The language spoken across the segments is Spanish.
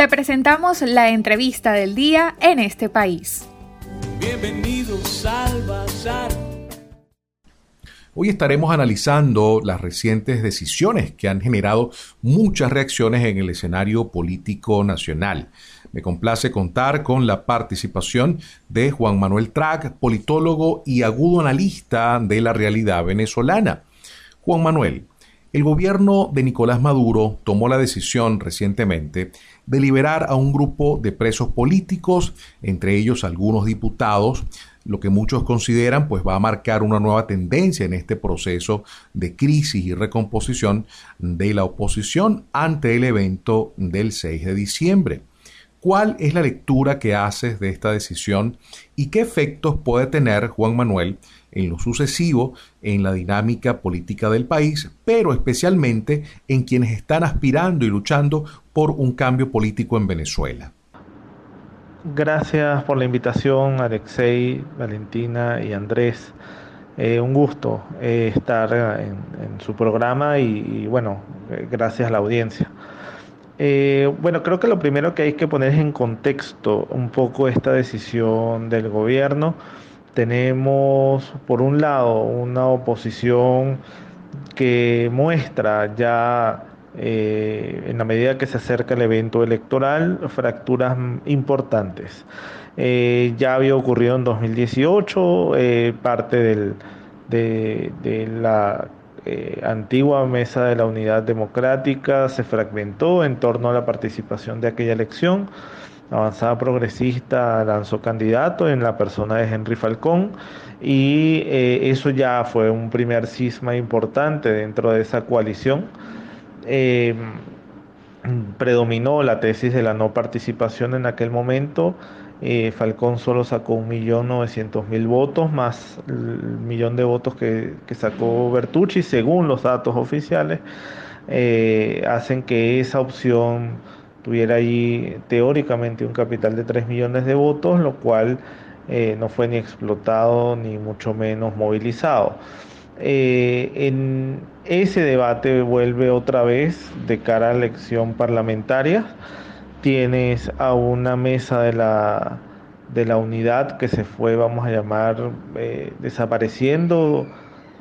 Te presentamos la entrevista del día en este país. Bienvenidos al Bazar. Hoy estaremos analizando las recientes decisiones que han generado muchas reacciones en el escenario político nacional. Me complace contar con la participación de Juan Manuel Trac, politólogo y agudo analista de la realidad venezolana. Juan Manuel, el gobierno de Nicolás Maduro tomó la decisión recientemente de liberar a un grupo de presos políticos, entre ellos algunos diputados, lo que muchos consideran pues va a marcar una nueva tendencia en este proceso de crisis y recomposición de la oposición ante el evento del 6 de diciembre. ¿Cuál es la lectura que haces de esta decisión y qué efectos puede tener Juan Manuel en lo sucesivo en la dinámica política del país, pero especialmente en quienes están aspirando y luchando por un cambio político en Venezuela? Gracias por la invitación, Alexei, Valentina y Andrés. Eh, un gusto eh, estar en, su programa y, bueno, eh, gracias a la audiencia. Eh, bueno, creo que lo primero que hay que poner en contexto un poco esta decisión del gobierno. Tenemos, por un lado, una oposición que muestra ya, eh, en la medida que se acerca el evento electoral, fracturas importantes. Eh, ya había ocurrido en 2018, parte del, de, de la eh, antigua mesa de la unidad democrática se fragmentó en torno a la participación de aquella elección. Avanzada Progresista lanzó candidato en la persona de Henry Falcón y eh, eso ya fue un primer cisma importante dentro de esa coalición. Eh, predominó la tesis de la no participación en aquel momento eh, Falcón solo sacó 1.900.000 votos, más el millón de votos que, sacó Bertucci, según los datos oficiales, eh, hacen que esa opción tuviera ahí teóricamente un capital de 3 millones de votos, lo cual eh, no fue ni explotado ni mucho menos movilizado. en ese debate vuelve otra vez de cara a la elección parlamentaria tienes a una mesa de la, de la unidad que se fue, vamos a llamar, eh, desapareciendo,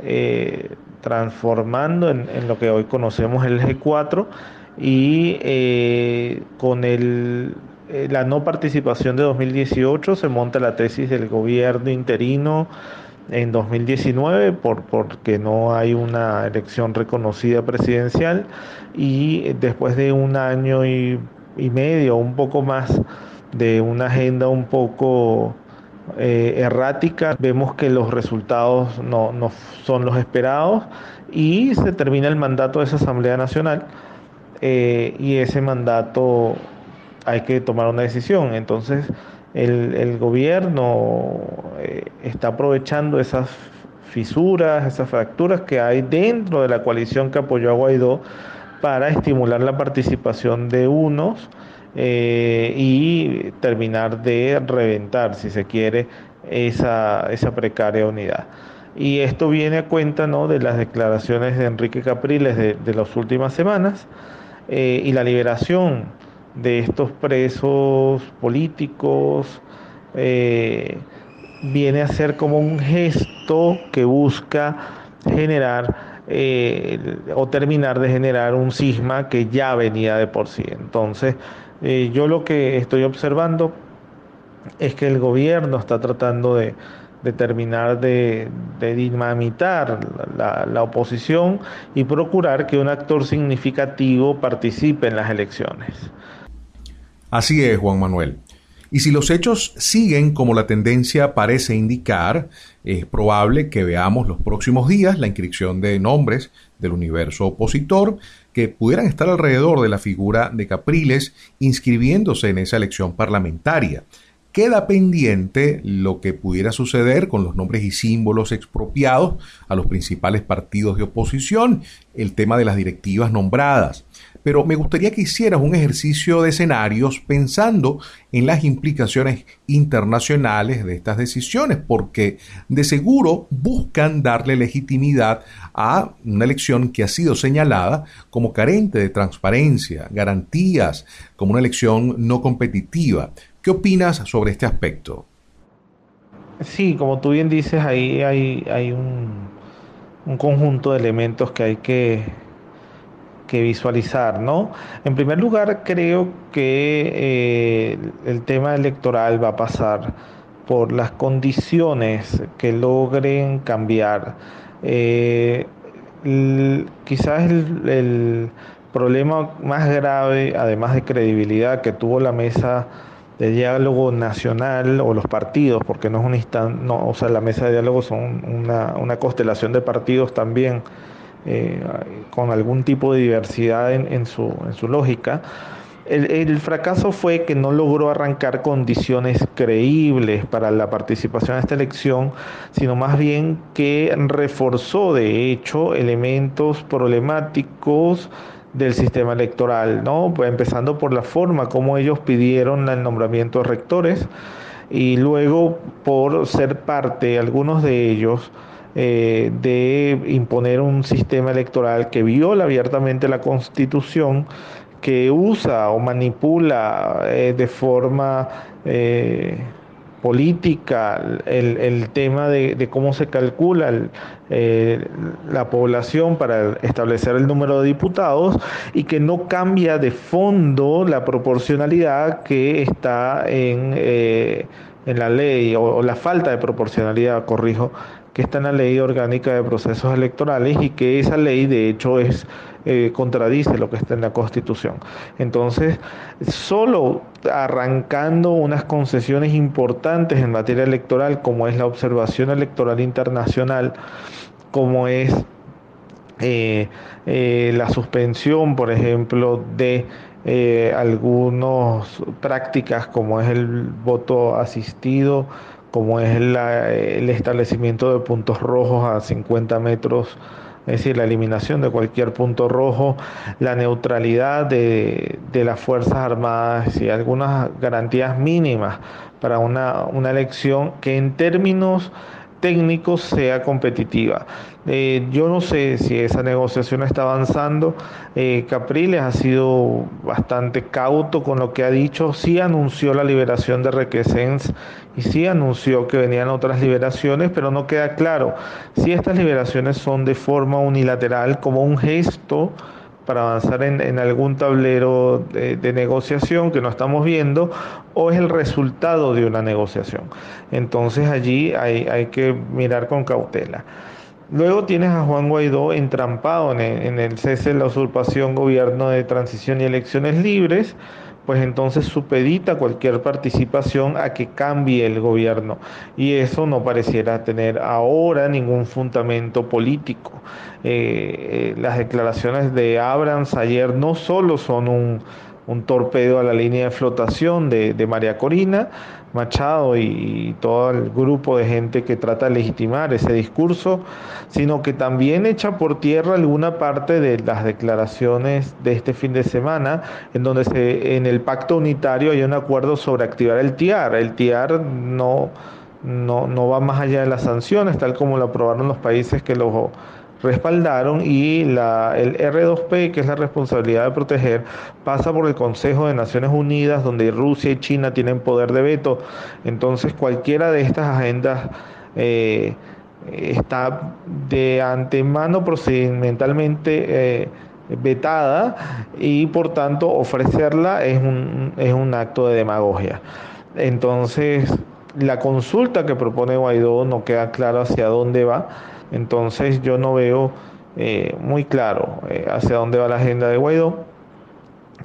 eh, transformando en, lo que hoy conocemos el G4 y eh, con el, la no participación de 2018 se monta la tesis del gobierno interino en 2019 por, porque no hay una elección reconocida presidencial y después de un año y y medio, un poco más de una agenda un poco eh, errática, vemos que los resultados no, no, son los esperados y se termina el mandato de esa Asamblea Nacional eh, y ese mandato hay que tomar una decisión. Entonces el, gobierno eh, está aprovechando esas fisuras, esas fracturas que hay dentro de la coalición que apoyó a Guaidó para estimular la participación de unos eh, y terminar de reventar, si se quiere, esa, esa precaria unidad. Y esto viene a cuenta ¿no? de las declaraciones de Enrique Capriles de, las últimas semanas eh, y la liberación de estos presos políticos eh, viene a ser como un gesto que busca generar eh, o terminar de generar un cisma que ya venía de por sí. Entonces, eh, yo lo que estoy observando es que el gobierno está tratando de, terminar de, dinamitar la, la, oposición y procurar que un actor significativo participe en las elecciones. Así es, Juan Manuel. Y si los hechos siguen como la tendencia parece indicar, es probable que veamos los próximos días la inscripción de nombres del universo opositor que pudieran estar alrededor de la figura de Capriles inscribiéndose en esa elección parlamentaria. Queda pendiente lo que pudiera suceder con los nombres y símbolos expropiados a los principales partidos de oposición, el tema de las directivas nombradas. Pero me gustaría que hicieras un ejercicio de escenarios pensando en las implicaciones internacionales de estas decisiones, porque de seguro buscan darle legitimidad a una elección que ha sido señalada como carente de transparencia, garantías, como una elección no competitiva. ¿Qué opinas sobre este aspecto? Sí, como tú bien dices, ahí hay, un, un conjunto de elementos que hay que, que visualizar, ¿no? En primer lugar, creo que eh, el tema electoral va a pasar por las condiciones que logren cambiar. Eh, quizás el, problema más grave, además de credibilidad, que tuvo la mesa de diálogo nacional o los partidos, porque no es un instante, no, o sea, la mesa de diálogo son una, una constelación de partidos también eh, con algún tipo de diversidad en, su, lógica. El, el, fracaso fue que no logró arrancar condiciones creíbles para la participación en esta elección, sino más bien que reforzó de hecho elementos problemáticos del sistema electoral, ¿no? Pues empezando por la forma como ellos pidieron el nombramiento de rectores y luego por ser parte, algunos de ellos, eh, de imponer un sistema electoral que viola abiertamente la constitución, que usa o manipula eh, de forma eh, política, el, el tema de, de, cómo se calcula la población para establecer el número de diputados y que no cambia de fondo la proporcionalidad que está en, en la ley o, o la falta de proporcionalidad, corrijo, que está en la ley orgánica de procesos electorales y que esa ley de hecho es eh, contradice lo que está en la Constitución. Entonces, solo arrancando unas concesiones importantes en materia electoral, como es la observación electoral internacional, como es eh, eh, la suspensión, por ejemplo, de algunas prácticas como es el voto asistido, como es el establecimiento de puntos rojos a 50 metros es decir, la eliminación de cualquier punto rojo, la neutralidad de, de las Fuerzas Armadas y algunas garantías mínimas para una, una elección que en términos técnicos sea competitiva. Eh, yo no sé si esa negociación está avanzando. Eh, Capriles ha sido bastante cauto con lo que ha dicho. Sí anunció la liberación de Requesens y sí anunció que venían otras liberaciones, pero no queda claro si estas liberaciones son de forma unilateral como un gesto para avanzar en, algún tablero de, negociación que no estamos viendo o es el resultado de una negociación. Entonces allí hay, hay que mirar con cautela. Luego tienes a Juan Guaidó entrampado en el, en el cese de la usurpación, gobierno de transición y elecciones libres pues entonces supedita cualquier participación a que cambie el gobierno y eso no pareciera tener ahora ningún fundamento político. Eh, eh, las declaraciones de Abrams ayer no solo son un, un torpedo a la línea de flotación de, de María Corina, Machado y, todo el grupo de gente que trata de legitimar ese discurso, sino que también echa por tierra alguna parte de las declaraciones de este fin de semana, en donde se, en el pacto unitario hay un acuerdo sobre activar el TIAR. El TIAR no, no, no va más allá de las sanciones, tal como lo aprobaron los países que lo respaldaron y la, el R2P, que es la responsabilidad de proteger, pasa por el Consejo de Naciones Unidas, donde Rusia y China tienen poder de veto. Entonces cualquiera de estas agendas eh, está de antemano procedimentalmente eh, vetada y por tanto ofrecerla es un, es un acto de demagogia. Entonces la consulta que propone Guaidó no queda claro hacia dónde va entonces yo no veo eh, muy claro eh, hacia dónde va la agenda de Guaidó.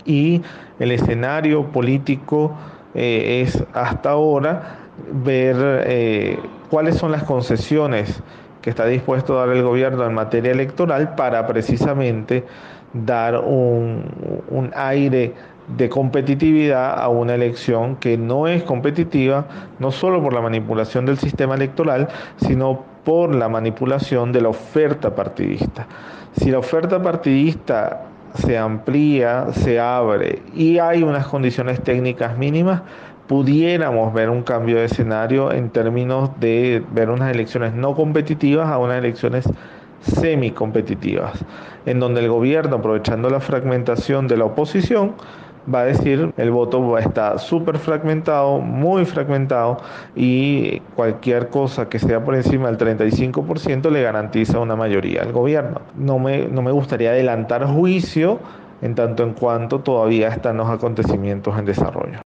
Y el escenario político eh, es hasta ahora ver eh, cuáles son las concesiones que está dispuesto a dar el gobierno en materia electoral para precisamente dar un, un aire de competitividad a una elección que no es competitiva, no solo por la manipulación del sistema electoral, sino por la manipulación de la oferta partidista. Si la oferta partidista se amplía, se abre y hay unas condiciones técnicas mínimas, pudiéramos ver un cambio de escenario en términos de ver unas elecciones no competitivas a unas elecciones semicompetitivas, en donde el gobierno, aprovechando la fragmentación de la oposición, va a decir el voto va a súper fragmentado, muy fragmentado y cualquier cosa que sea por encima del 35% le garantiza una mayoría al gobierno. No me, no me gustaría adelantar juicio en tanto en cuanto todavía están los acontecimientos en desarrollo.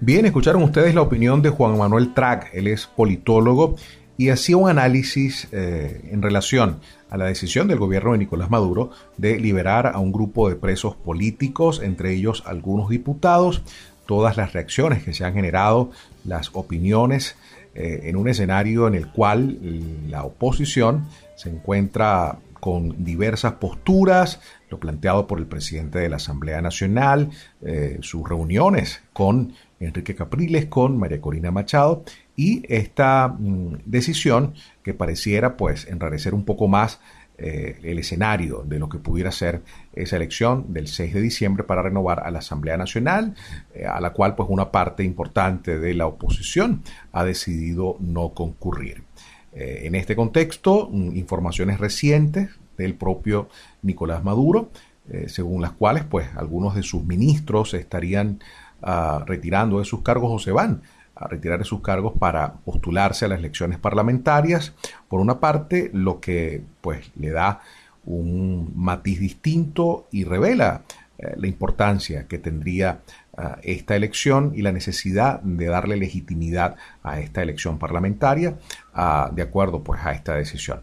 Bien, escucharon ustedes la opinión de Juan Manuel Track, él es politólogo y hacía un análisis eh, en relación a la decisión del gobierno de Nicolás Maduro de liberar a un grupo de presos políticos, entre ellos algunos diputados, todas las reacciones que se han generado, las opiniones, eh, en un escenario en el cual la oposición se encuentra con diversas posturas, lo planteado por el presidente de la Asamblea Nacional, eh, sus reuniones con Enrique Capriles, con María Corina Machado, y esta mm, decisión que pareciera pues enrarecer un poco más eh, el escenario de lo que pudiera ser esa elección del 6 de diciembre para renovar a la Asamblea Nacional, eh, a la cual pues una parte importante de la oposición ha decidido no concurrir. Eh, en este contexto, mm, informaciones recientes del propio Nicolás Maduro, según las cuales pues algunos de sus ministros estarían ah, retirando de sus cargos o se van retirar sus cargos para postularse a las elecciones parlamentarias. Por una parte, lo que pues le da un matiz distinto y revela eh, la importancia que tendría eh, esta elección y la necesidad de darle legitimidad a esta elección parlamentaria ah, de acuerdo pues a esta decisión.